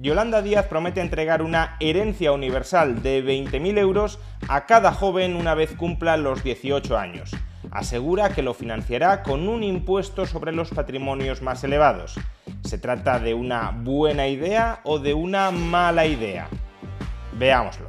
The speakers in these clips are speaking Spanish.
Yolanda Díaz promete entregar una herencia universal de 20.000 euros a cada joven una vez cumpla los 18 años. Asegura que lo financiará con un impuesto sobre los patrimonios más elevados. ¿Se trata de una buena idea o de una mala idea? Veámoslo.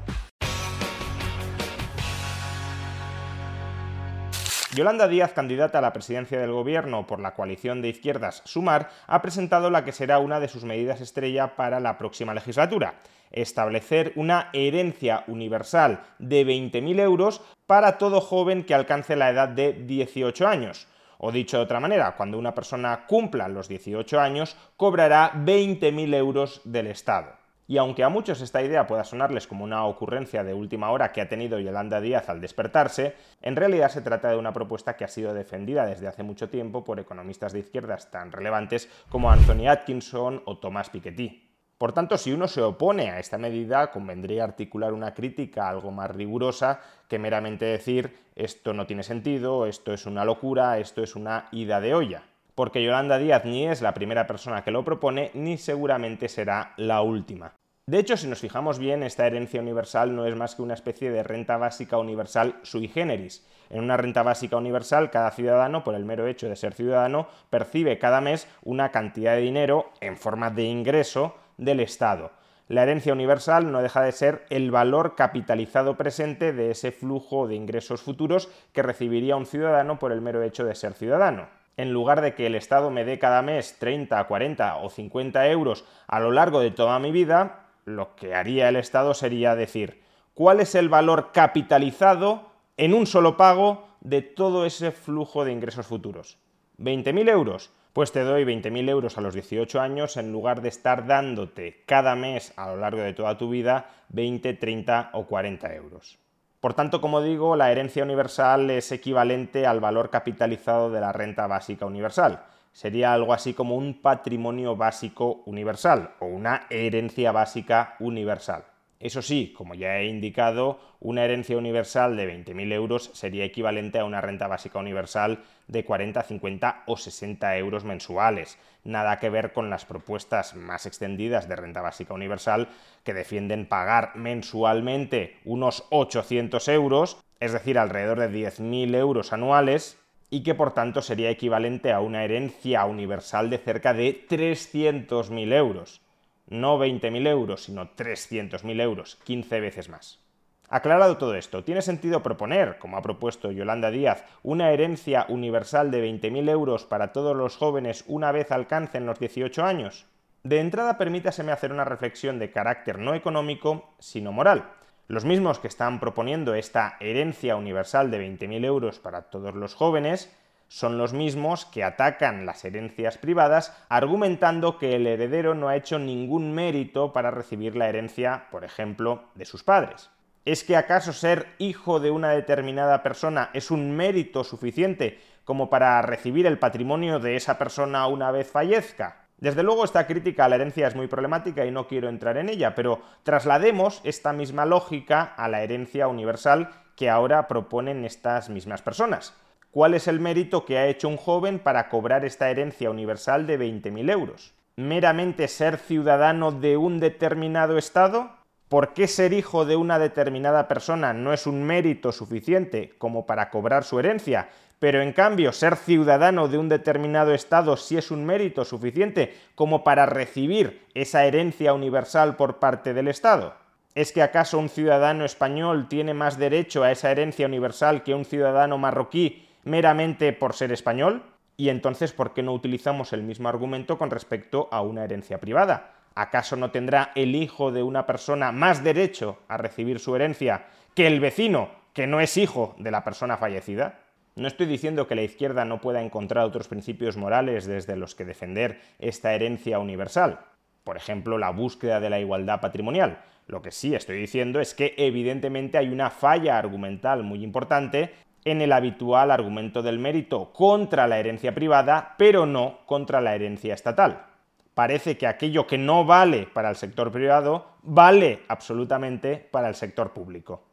Yolanda Díaz, candidata a la presidencia del gobierno por la coalición de izquierdas Sumar, ha presentado la que será una de sus medidas estrella para la próxima legislatura establecer una herencia universal de 20.000 euros para todo joven que alcance la edad de 18 años. O dicho de otra manera, cuando una persona cumpla los 18 años, cobrará 20.000 euros del Estado. Y aunque a muchos esta idea pueda sonarles como una ocurrencia de última hora que ha tenido Yolanda Díaz al despertarse, en realidad se trata de una propuesta que ha sido defendida desde hace mucho tiempo por economistas de izquierdas tan relevantes como Anthony Atkinson o Thomas Piketty. Por tanto, si uno se opone a esta medida, convendría articular una crítica algo más rigurosa que meramente decir esto no tiene sentido, esto es una locura, esto es una ida de olla porque Yolanda Díaz ni es la primera persona que lo propone, ni seguramente será la última. De hecho, si nos fijamos bien, esta herencia universal no es más que una especie de renta básica universal sui generis. En una renta básica universal, cada ciudadano, por el mero hecho de ser ciudadano, percibe cada mes una cantidad de dinero en forma de ingreso del Estado. La herencia universal no deja de ser el valor capitalizado presente de ese flujo de ingresos futuros que recibiría un ciudadano por el mero hecho de ser ciudadano en lugar de que el Estado me dé cada mes 30, 40 o 50 euros a lo largo de toda mi vida, lo que haría el Estado sería decir cuál es el valor capitalizado en un solo pago de todo ese flujo de ingresos futuros. ¿20.000 euros? Pues te doy 20.000 euros a los 18 años en lugar de estar dándote cada mes a lo largo de toda tu vida 20, 30 o 40 euros. Por tanto, como digo, la herencia universal es equivalente al valor capitalizado de la renta básica universal sería algo así como un patrimonio básico universal o una herencia básica universal. Eso sí, como ya he indicado, una herencia universal de 20.000 euros sería equivalente a una renta básica universal de 40, 50 o 60 euros mensuales. Nada que ver con las propuestas más extendidas de renta básica universal que defienden pagar mensualmente unos 800 euros, es decir, alrededor de 10.000 euros anuales, y que por tanto sería equivalente a una herencia universal de cerca de 300.000 euros. No 20.000 euros, sino 300.000 euros, 15 veces más. Aclarado todo esto, ¿tiene sentido proponer, como ha propuesto Yolanda Díaz, una herencia universal de 20.000 euros para todos los jóvenes una vez alcancen los 18 años? De entrada, permítaseme hacer una reflexión de carácter no económico, sino moral. Los mismos que están proponiendo esta herencia universal de 20.000 euros para todos los jóvenes son los mismos que atacan las herencias privadas argumentando que el heredero no ha hecho ningún mérito para recibir la herencia, por ejemplo, de sus padres. ¿Es que acaso ser hijo de una determinada persona es un mérito suficiente como para recibir el patrimonio de esa persona una vez fallezca? Desde luego esta crítica a la herencia es muy problemática y no quiero entrar en ella, pero traslademos esta misma lógica a la herencia universal que ahora proponen estas mismas personas. ¿Cuál es el mérito que ha hecho un joven para cobrar esta herencia universal de 20.000 euros? ¿Meramente ser ciudadano de un determinado Estado? ¿Por qué ser hijo de una determinada persona no es un mérito suficiente como para cobrar su herencia? Pero en cambio, ser ciudadano de un determinado Estado sí es un mérito suficiente como para recibir esa herencia universal por parte del Estado. ¿Es que acaso un ciudadano español tiene más derecho a esa herencia universal que un ciudadano marroquí meramente por ser español? Y entonces, ¿por qué no utilizamos el mismo argumento con respecto a una herencia privada? ¿Acaso no tendrá el hijo de una persona más derecho a recibir su herencia que el vecino, que no es hijo de la persona fallecida? No estoy diciendo que la izquierda no pueda encontrar otros principios morales desde los que defender esta herencia universal, por ejemplo, la búsqueda de la igualdad patrimonial. Lo que sí estoy diciendo es que evidentemente hay una falla argumental muy importante en el habitual argumento del mérito contra la herencia privada, pero no contra la herencia estatal. Parece que aquello que no vale para el sector privado vale absolutamente para el sector público.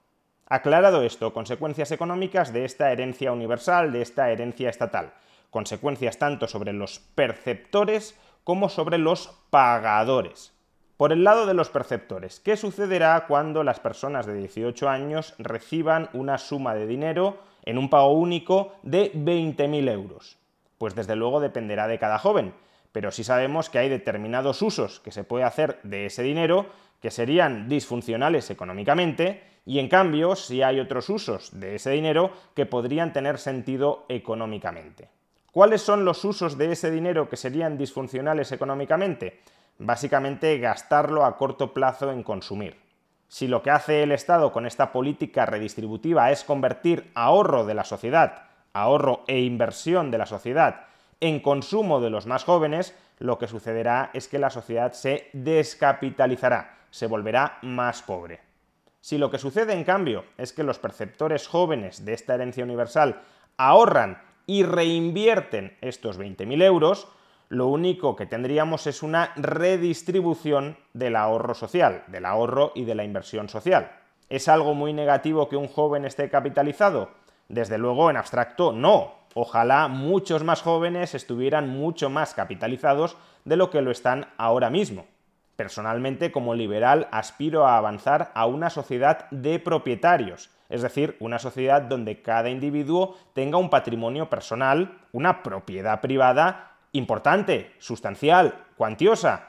Aclarado esto, consecuencias económicas de esta herencia universal, de esta herencia estatal. Consecuencias tanto sobre los perceptores como sobre los pagadores. Por el lado de los perceptores, ¿qué sucederá cuando las personas de 18 años reciban una suma de dinero en un pago único de 20.000 euros? Pues desde luego dependerá de cada joven, pero sí sabemos que hay determinados usos que se puede hacer de ese dinero que serían disfuncionales económicamente y en cambio si hay otros usos de ese dinero que podrían tener sentido económicamente. ¿Cuáles son los usos de ese dinero que serían disfuncionales económicamente? Básicamente gastarlo a corto plazo en consumir. Si lo que hace el Estado con esta política redistributiva es convertir ahorro de la sociedad, ahorro e inversión de la sociedad, en consumo de los más jóvenes, lo que sucederá es que la sociedad se descapitalizará, se volverá más pobre. Si lo que sucede, en cambio, es que los perceptores jóvenes de esta herencia universal ahorran y reinvierten estos 20.000 euros, lo único que tendríamos es una redistribución del ahorro social, del ahorro y de la inversión social. ¿Es algo muy negativo que un joven esté capitalizado? Desde luego, en abstracto, no. Ojalá muchos más jóvenes estuvieran mucho más capitalizados de lo que lo están ahora mismo. Personalmente, como liberal, aspiro a avanzar a una sociedad de propietarios, es decir, una sociedad donde cada individuo tenga un patrimonio personal, una propiedad privada importante, sustancial, cuantiosa,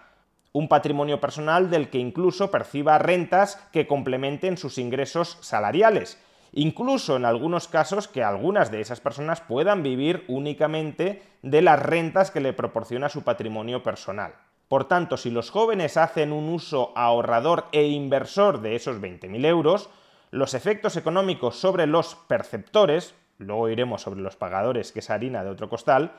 un patrimonio personal del que incluso perciba rentas que complementen sus ingresos salariales, incluso en algunos casos que algunas de esas personas puedan vivir únicamente de las rentas que le proporciona su patrimonio personal. Por tanto, si los jóvenes hacen un uso ahorrador e inversor de esos 20.000 euros, los efectos económicos sobre los perceptores, luego iremos sobre los pagadores, que es harina de otro costal,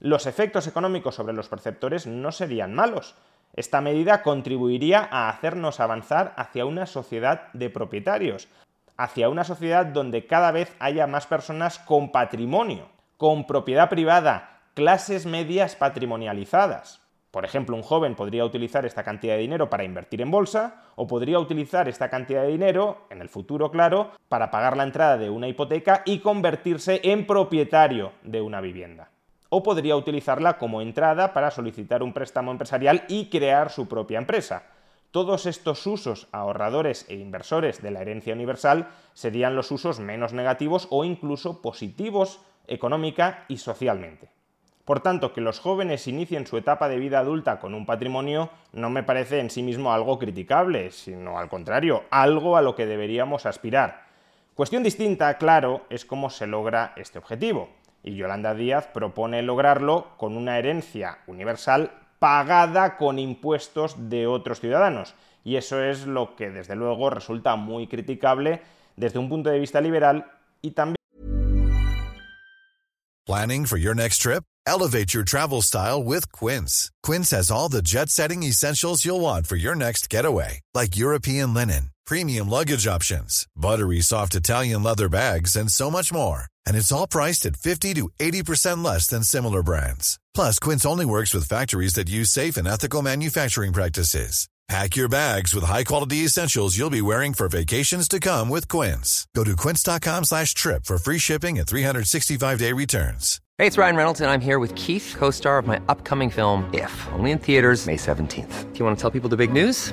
los efectos económicos sobre los perceptores no serían malos. Esta medida contribuiría a hacernos avanzar hacia una sociedad de propietarios, hacia una sociedad donde cada vez haya más personas con patrimonio, con propiedad privada, clases medias patrimonializadas. Por ejemplo, un joven podría utilizar esta cantidad de dinero para invertir en bolsa o podría utilizar esta cantidad de dinero, en el futuro claro, para pagar la entrada de una hipoteca y convertirse en propietario de una vivienda. O podría utilizarla como entrada para solicitar un préstamo empresarial y crear su propia empresa. Todos estos usos ahorradores e inversores de la herencia universal serían los usos menos negativos o incluso positivos económica y socialmente. Por tanto, que los jóvenes inicien su etapa de vida adulta con un patrimonio no me parece en sí mismo algo criticable, sino al contrario, algo a lo que deberíamos aspirar. Cuestión distinta, claro, es cómo se logra este objetivo. Y Yolanda Díaz propone lograrlo con una herencia universal pagada con impuestos de otros ciudadanos. Y eso es lo que desde luego resulta muy criticable desde un punto de vista liberal y también Planning for your next trip? Elevate your travel style with Quince. Quince has all the jet-setting essentials you'll want for your next getaway, like European linen, premium luggage options, buttery soft Italian leather bags, and so much more. And it's all priced at 50 to 80% less than similar brands. Plus, Quince only works with factories that use safe and ethical manufacturing practices. Pack your bags with high-quality essentials you'll be wearing for vacations to come with Quince. Go to quince.com slash trip for free shipping and 365-day returns. Hey, it's Ryan Reynolds, and I'm here with Keith, co-star of my upcoming film, If, only in theaters May 17th. Do you want to tell people the big news?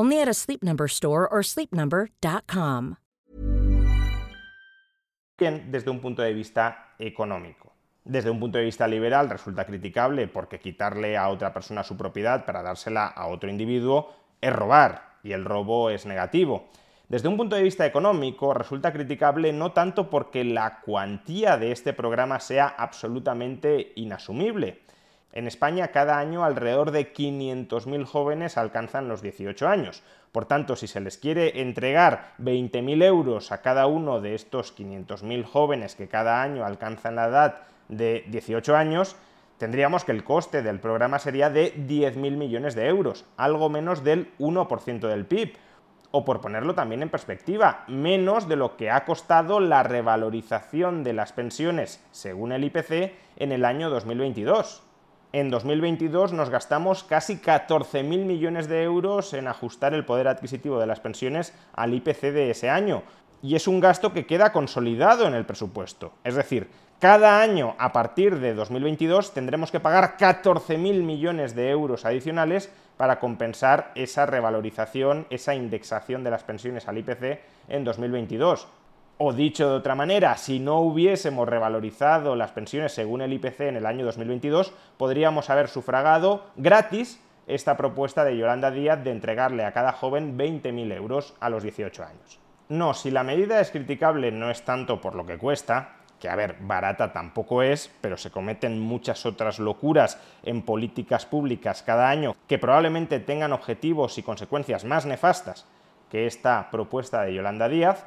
Only at a Sleep Number store or sleepnumber.com. Desde un punto de vista económico. Desde un punto de vista liberal resulta criticable porque quitarle a otra persona su propiedad para dársela a otro individuo es robar y el robo es negativo. Desde un punto de vista económico resulta criticable no tanto porque la cuantía de este programa sea absolutamente inasumible. En España cada año alrededor de 500.000 jóvenes alcanzan los 18 años. Por tanto, si se les quiere entregar 20.000 euros a cada uno de estos 500.000 jóvenes que cada año alcanzan la edad de 18 años, tendríamos que el coste del programa sería de 10.000 millones de euros, algo menos del 1% del PIB. O por ponerlo también en perspectiva, menos de lo que ha costado la revalorización de las pensiones según el IPC en el año 2022. En 2022 nos gastamos casi 14.000 millones de euros en ajustar el poder adquisitivo de las pensiones al IPC de ese año. Y es un gasto que queda consolidado en el presupuesto. Es decir, cada año a partir de 2022 tendremos que pagar 14.000 millones de euros adicionales para compensar esa revalorización, esa indexación de las pensiones al IPC en 2022. O dicho de otra manera, si no hubiésemos revalorizado las pensiones según el IPC en el año 2022, podríamos haber sufragado gratis esta propuesta de Yolanda Díaz de entregarle a cada joven 20.000 euros a los 18 años. No, si la medida es criticable no es tanto por lo que cuesta, que a ver, barata tampoco es, pero se cometen muchas otras locuras en políticas públicas cada año que probablemente tengan objetivos y consecuencias más nefastas que esta propuesta de Yolanda Díaz,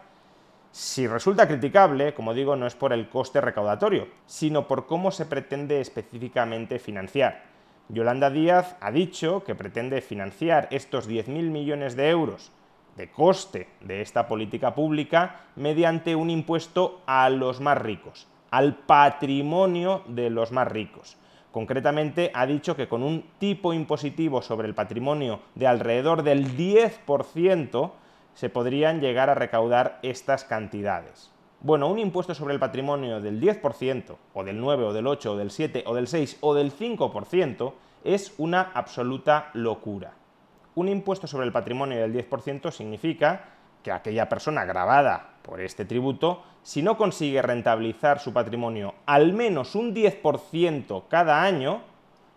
si resulta criticable, como digo, no es por el coste recaudatorio, sino por cómo se pretende específicamente financiar. Yolanda Díaz ha dicho que pretende financiar estos 10.000 millones de euros de coste de esta política pública mediante un impuesto a los más ricos, al patrimonio de los más ricos. Concretamente ha dicho que con un tipo impositivo sobre el patrimonio de alrededor del 10% se podrían llegar a recaudar estas cantidades. Bueno, un impuesto sobre el patrimonio del 10%, o del 9, o del 8, o del 7, o del 6, o del 5%, es una absoluta locura. Un impuesto sobre el patrimonio del 10% significa que aquella persona grabada por este tributo, si no consigue rentabilizar su patrimonio al menos un 10% cada año,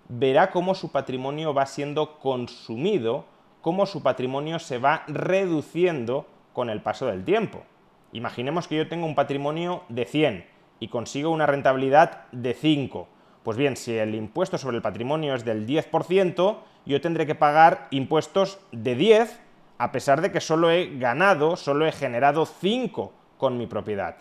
verá cómo su patrimonio va siendo consumido, cómo su patrimonio se va reduciendo con el paso del tiempo. Imaginemos que yo tengo un patrimonio de 100 y consigo una rentabilidad de 5. Pues bien, si el impuesto sobre el patrimonio es del 10%, yo tendré que pagar impuestos de 10 a pesar de que solo he ganado, solo he generado 5 con mi propiedad.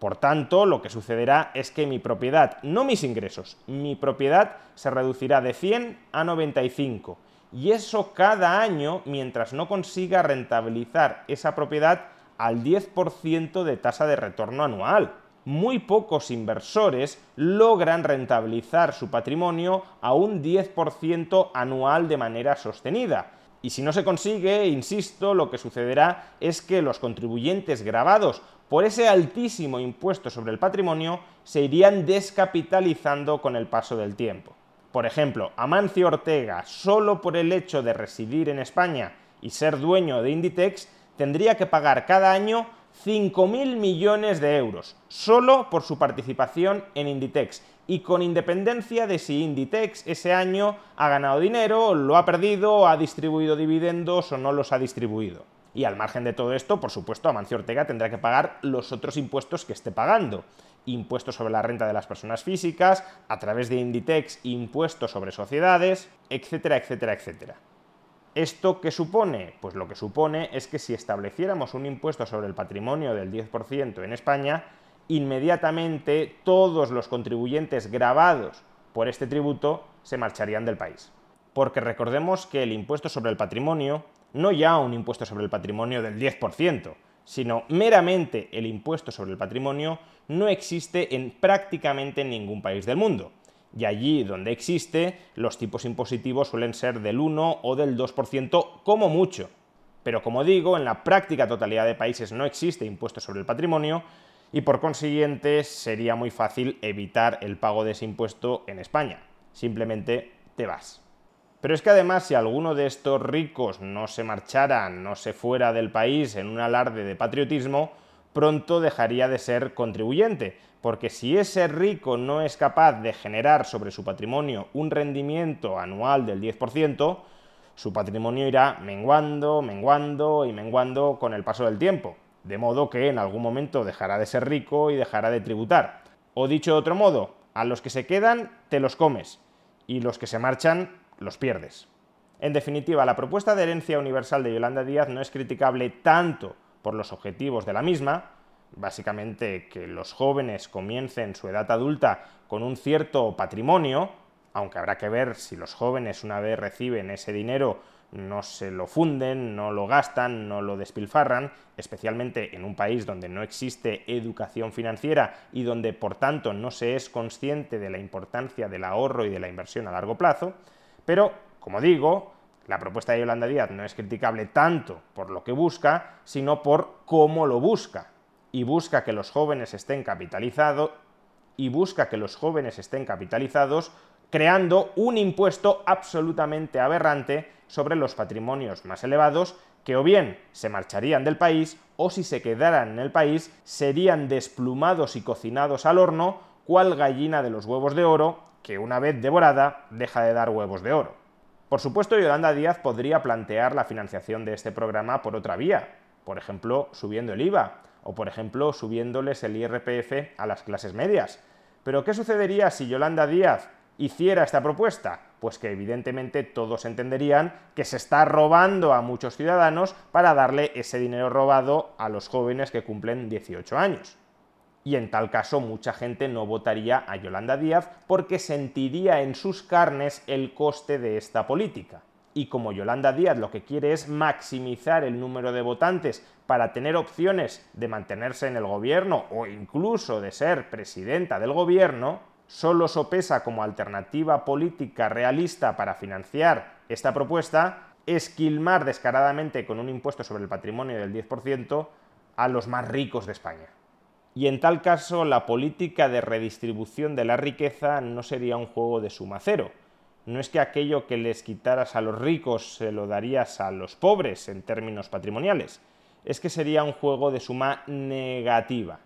Por tanto, lo que sucederá es que mi propiedad, no mis ingresos, mi propiedad se reducirá de 100 a 95. Y eso cada año mientras no consiga rentabilizar esa propiedad al 10% de tasa de retorno anual muy pocos inversores logran rentabilizar su patrimonio a un 10% anual de manera sostenida. Y si no se consigue, insisto, lo que sucederá es que los contribuyentes grabados por ese altísimo impuesto sobre el patrimonio se irían descapitalizando con el paso del tiempo. Por ejemplo, Amancio Ortega, solo por el hecho de residir en España y ser dueño de Inditex, tendría que pagar cada año 5.000 millones de euros, solo por su participación en Inditex, y con independencia de si Inditex ese año ha ganado dinero, lo ha perdido, ha distribuido dividendos o no los ha distribuido. Y al margen de todo esto, por supuesto, Amancio Ortega tendrá que pagar los otros impuestos que esté pagando. Impuestos sobre la renta de las personas físicas, a través de Inditex, impuestos sobre sociedades, etcétera, etcétera, etcétera. ¿Esto qué supone? Pues lo que supone es que si estableciéramos un impuesto sobre el patrimonio del 10% en España, inmediatamente todos los contribuyentes grabados por este tributo se marcharían del país. Porque recordemos que el impuesto sobre el patrimonio, no ya un impuesto sobre el patrimonio del 10%, sino meramente el impuesto sobre el patrimonio, no existe en prácticamente ningún país del mundo. Y allí donde existe, los tipos impositivos suelen ser del 1 o del 2% como mucho. Pero como digo, en la práctica totalidad de países no existe impuesto sobre el patrimonio, y por consiguiente sería muy fácil evitar el pago de ese impuesto en España. Simplemente te vas. Pero es que además si alguno de estos ricos no se marchara, no se fuera del país en un alarde de patriotismo, pronto dejaría de ser contribuyente, porque si ese rico no es capaz de generar sobre su patrimonio un rendimiento anual del 10%, su patrimonio irá menguando, menguando y menguando con el paso del tiempo. De modo que en algún momento dejará de ser rico y dejará de tributar. O dicho de otro modo, a los que se quedan te los comes. Y los que se marchan los pierdes. En definitiva, la propuesta de herencia universal de Yolanda Díaz no es criticable tanto por los objetivos de la misma, básicamente que los jóvenes comiencen su edad adulta con un cierto patrimonio, aunque habrá que ver si los jóvenes una vez reciben ese dinero no se lo funden, no lo gastan, no lo despilfarran, especialmente en un país donde no existe educación financiera y donde por tanto no se es consciente de la importancia del ahorro y de la inversión a largo plazo, pero, como digo, la propuesta de Yolanda Díaz no es criticable tanto por lo que busca, sino por cómo lo busca. Y busca que los jóvenes estén capitalizados y busca que los jóvenes estén capitalizados creando un impuesto absolutamente aberrante sobre los patrimonios más elevados que o bien se marcharían del país o si se quedaran en el país serían desplumados y cocinados al horno cual gallina de los huevos de oro que una vez devorada deja de dar huevos de oro. Por supuesto, Yolanda Díaz podría plantear la financiación de este programa por otra vía, por ejemplo, subiendo el IVA o por ejemplo, subiéndoles el IRPF a las clases medias. Pero ¿qué sucedería si Yolanda Díaz hiciera esta propuesta? Pues que evidentemente todos entenderían que se está robando a muchos ciudadanos para darle ese dinero robado a los jóvenes que cumplen 18 años. Y en tal caso mucha gente no votaría a Yolanda Díaz porque sentiría en sus carnes el coste de esta política. Y como Yolanda Díaz lo que quiere es maximizar el número de votantes para tener opciones de mantenerse en el gobierno o incluso de ser presidenta del gobierno, solo sopesa como alternativa política realista para financiar esta propuesta esquilmar descaradamente con un impuesto sobre el patrimonio del 10% a los más ricos de España. Y en tal caso, la política de redistribución de la riqueza no sería un juego de suma cero. No es que aquello que les quitaras a los ricos se lo darías a los pobres en términos patrimoniales, es que sería un juego de suma negativa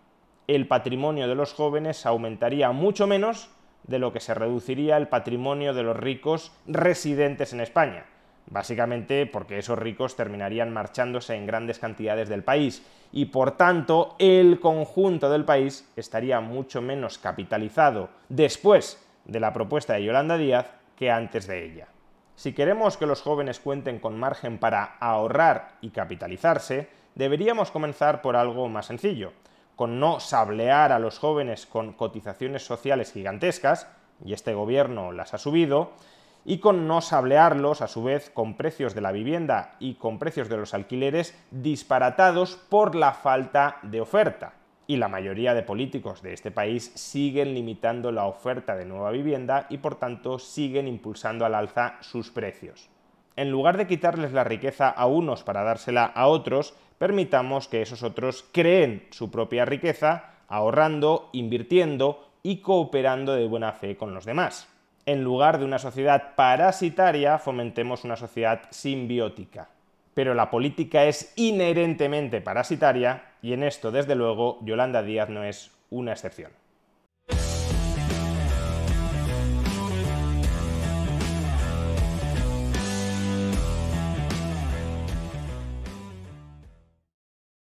el patrimonio de los jóvenes aumentaría mucho menos de lo que se reduciría el patrimonio de los ricos residentes en España. Básicamente porque esos ricos terminarían marchándose en grandes cantidades del país y por tanto el conjunto del país estaría mucho menos capitalizado después de la propuesta de Yolanda Díaz que antes de ella. Si queremos que los jóvenes cuenten con margen para ahorrar y capitalizarse, deberíamos comenzar por algo más sencillo, con no sablear a los jóvenes con cotizaciones sociales gigantescas, y este gobierno las ha subido, y con no sablearlos, a su vez, con precios de la vivienda y con precios de los alquileres disparatados por la falta de oferta. Y la mayoría de políticos de este país siguen limitando la oferta de nueva vivienda y por tanto siguen impulsando al alza sus precios. En lugar de quitarles la riqueza a unos para dársela a otros, permitamos que esos otros creen su propia riqueza, ahorrando, invirtiendo y cooperando de buena fe con los demás. En lugar de una sociedad parasitaria, fomentemos una sociedad simbiótica. Pero la política es inherentemente parasitaria y en esto, desde luego, Yolanda Díaz no es una excepción.